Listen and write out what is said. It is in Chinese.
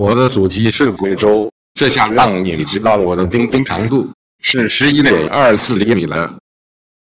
我的祖籍是贵州这下让你知道我的冰冰长度是十一点二四厘米了。